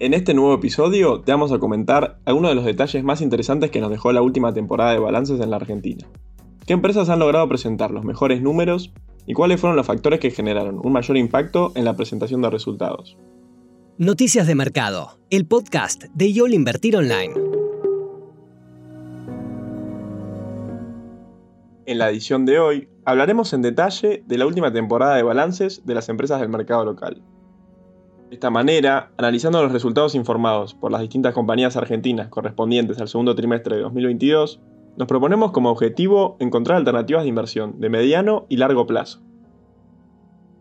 En este nuevo episodio te vamos a comentar algunos de los detalles más interesantes que nos dejó la última temporada de balances en la Argentina. ¿Qué empresas han logrado presentar los mejores números y cuáles fueron los factores que generaron un mayor impacto en la presentación de resultados? Noticias de Mercado, el podcast de YOL Invertir Online. En la edición de hoy hablaremos en detalle de la última temporada de balances de las empresas del mercado local. De esta manera, analizando los resultados informados por las distintas compañías argentinas correspondientes al segundo trimestre de 2022, nos proponemos como objetivo encontrar alternativas de inversión de mediano y largo plazo.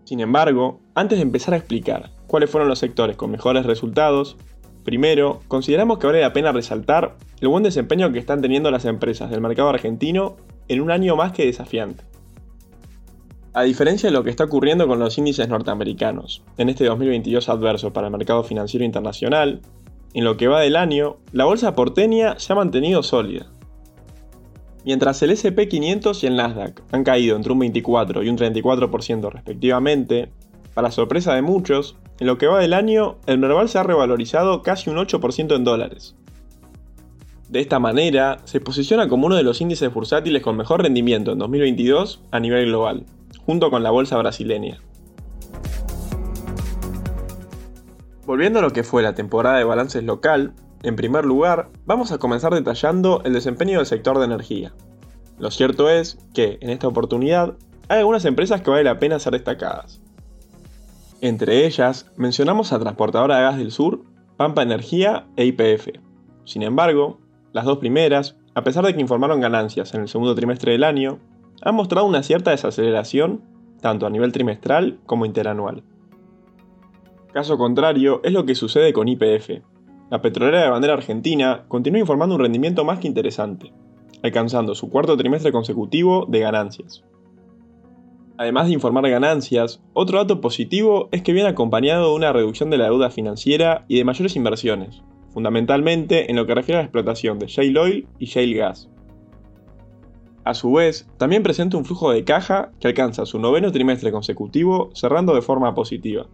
Sin embargo, antes de empezar a explicar cuáles fueron los sectores con mejores resultados, primero, consideramos que vale la pena resaltar el buen desempeño que están teniendo las empresas del mercado argentino en un año más que desafiante. A diferencia de lo que está ocurriendo con los índices norteamericanos, en este 2022 adverso para el mercado financiero internacional, en lo que va del año, la bolsa porteña se ha mantenido sólida. Mientras el SP500 y el Nasdaq han caído entre un 24 y un 34% respectivamente, para sorpresa de muchos, en lo que va del año, el Merval se ha revalorizado casi un 8% en dólares. De esta manera, se posiciona como uno de los índices bursátiles con mejor rendimiento en 2022 a nivel global junto con la bolsa brasileña. Volviendo a lo que fue la temporada de balances local, en primer lugar, vamos a comenzar detallando el desempeño del sector de energía. Lo cierto es que, en esta oportunidad, hay algunas empresas que vale la pena ser destacadas. Entre ellas, mencionamos a Transportadora de Gas del Sur, Pampa Energía e IPF. Sin embargo, las dos primeras, a pesar de que informaron ganancias en el segundo trimestre del año, han mostrado una cierta desaceleración, tanto a nivel trimestral como interanual. Caso contrario es lo que sucede con IPF. La petrolera de bandera argentina continúa informando un rendimiento más que interesante, alcanzando su cuarto trimestre consecutivo de ganancias. Además de informar ganancias, otro dato positivo es que viene acompañado de una reducción de la deuda financiera y de mayores inversiones, fundamentalmente en lo que refiere a la explotación de shale oil y shale gas. A su vez, también presenta un flujo de caja que alcanza su noveno trimestre consecutivo cerrando de forma positiva.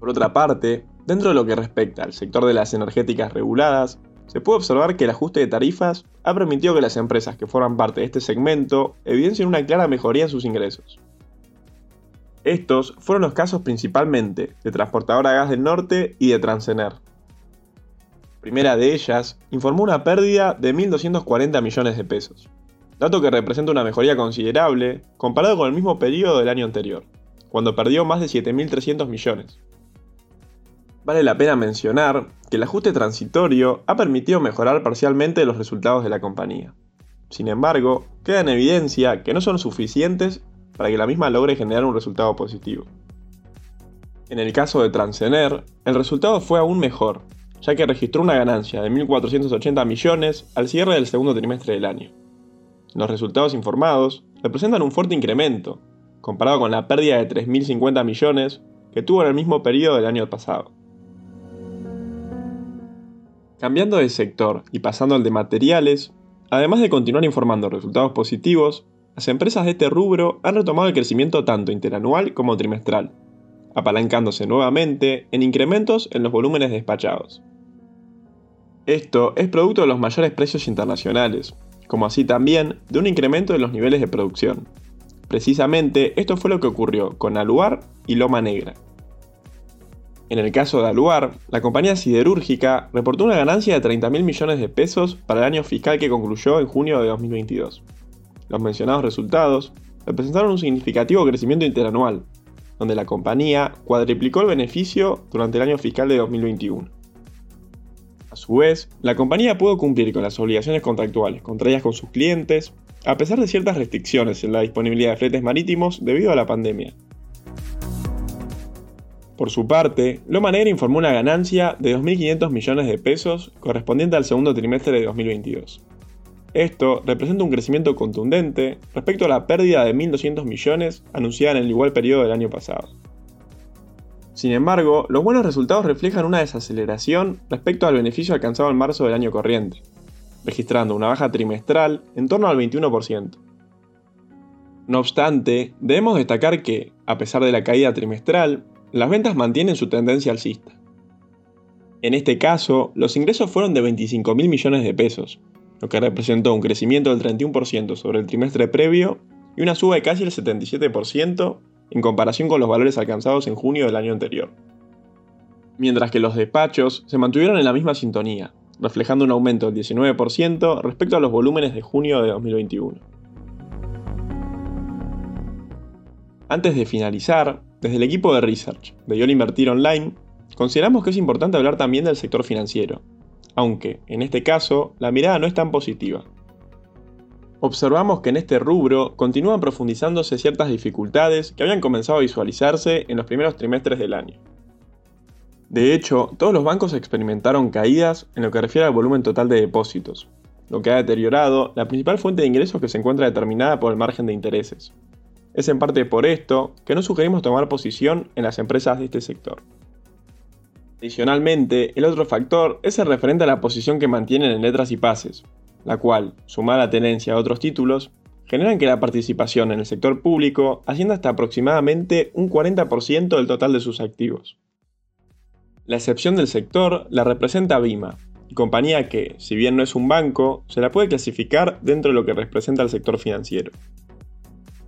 Por otra parte, dentro de lo que respecta al sector de las energéticas reguladas, se puede observar que el ajuste de tarifas ha permitido que las empresas que forman parte de este segmento evidencien una clara mejoría en sus ingresos. Estos fueron los casos principalmente de Transportadora Gas del Norte y de Transener primera de ellas, informó una pérdida de 1.240 millones de pesos, dato que representa una mejoría considerable comparado con el mismo periodo del año anterior, cuando perdió más de 7.300 millones. Vale la pena mencionar que el ajuste transitorio ha permitido mejorar parcialmente los resultados de la compañía. Sin embargo, queda en evidencia que no son suficientes para que la misma logre generar un resultado positivo. En el caso de Transener, el resultado fue aún mejor, ya que registró una ganancia de 1.480 millones al cierre del segundo trimestre del año. Los resultados informados representan un fuerte incremento, comparado con la pérdida de 3.050 millones que tuvo en el mismo periodo del año pasado. Cambiando de sector y pasando al de materiales, además de continuar informando resultados positivos, las empresas de este rubro han retomado el crecimiento tanto interanual como trimestral, apalancándose nuevamente en incrementos en los volúmenes despachados. Esto es producto de los mayores precios internacionales, como así también de un incremento de los niveles de producción. Precisamente esto fue lo que ocurrió con Aluar y Loma Negra. En el caso de Aluar, la compañía siderúrgica reportó una ganancia de 30 mil millones de pesos para el año fiscal que concluyó en junio de 2022. Los mencionados resultados representaron un significativo crecimiento interanual, donde la compañía cuadriplicó el beneficio durante el año fiscal de 2021. A su vez, la compañía pudo cumplir con las obligaciones contractuales contraídas con sus clientes, a pesar de ciertas restricciones en la disponibilidad de fletes marítimos debido a la pandemia. Por su parte, Loma Negra informó una ganancia de 2.500 millones de pesos correspondiente al segundo trimestre de 2022. Esto representa un crecimiento contundente respecto a la pérdida de 1.200 millones anunciada en el igual periodo del año pasado. Sin embargo, los buenos resultados reflejan una desaceleración respecto al beneficio alcanzado en marzo del año corriente, registrando una baja trimestral en torno al 21%. No obstante, debemos destacar que, a pesar de la caída trimestral, las ventas mantienen su tendencia alcista. En este caso, los ingresos fueron de 25 mil millones de pesos, lo que representó un crecimiento del 31% sobre el trimestre previo y una suba de casi el 77% en comparación con los valores alcanzados en junio del año anterior. Mientras que los despachos se mantuvieron en la misma sintonía, reflejando un aumento del 19% respecto a los volúmenes de junio de 2021. Antes de finalizar, desde el equipo de research de Yol Invertir Online, consideramos que es importante hablar también del sector financiero, aunque, en este caso, la mirada no es tan positiva. Observamos que en este rubro continúan profundizándose ciertas dificultades que habían comenzado a visualizarse en los primeros trimestres del año. De hecho, todos los bancos experimentaron caídas en lo que refiere al volumen total de depósitos, lo que ha deteriorado la principal fuente de ingresos que se encuentra determinada por el margen de intereses. Es en parte por esto que no sugerimos tomar posición en las empresas de este sector. Adicionalmente, el otro factor es el referente a la posición que mantienen en letras y pases, la cual, sumada a tenencia a otros títulos, generan que la participación en el sector público ascienda hasta aproximadamente un 40% del total de sus activos. La excepción del sector la representa Bima, compañía que, si bien no es un banco, se la puede clasificar dentro de lo que representa el sector financiero.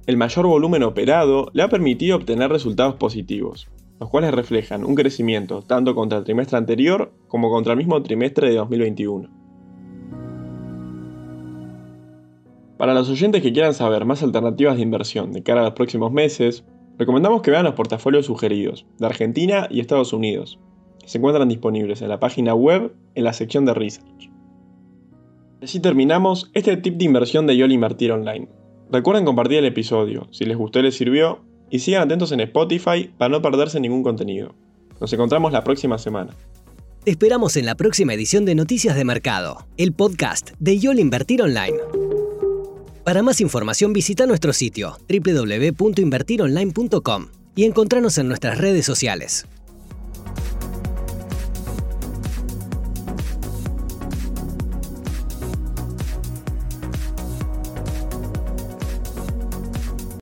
El mayor volumen operado le ha permitido obtener resultados positivos, los cuales reflejan un crecimiento tanto contra el trimestre anterior como contra el mismo trimestre de 2021. Para los oyentes que quieran saber más alternativas de inversión de cara a los próximos meses, recomendamos que vean los portafolios sugeridos de Argentina y Estados Unidos, que se encuentran disponibles en la página web en la sección de Research. Así terminamos este tip de inversión de YOL Invertir Online. Recuerden compartir el episodio si les gustó y les sirvió y sigan atentos en Spotify para no perderse ningún contenido. Nos encontramos la próxima semana. Te esperamos en la próxima edición de Noticias de Mercado, el podcast de YOL Invertir Online. Para más información visita nuestro sitio www.invertironline.com y encontrarnos en nuestras redes sociales.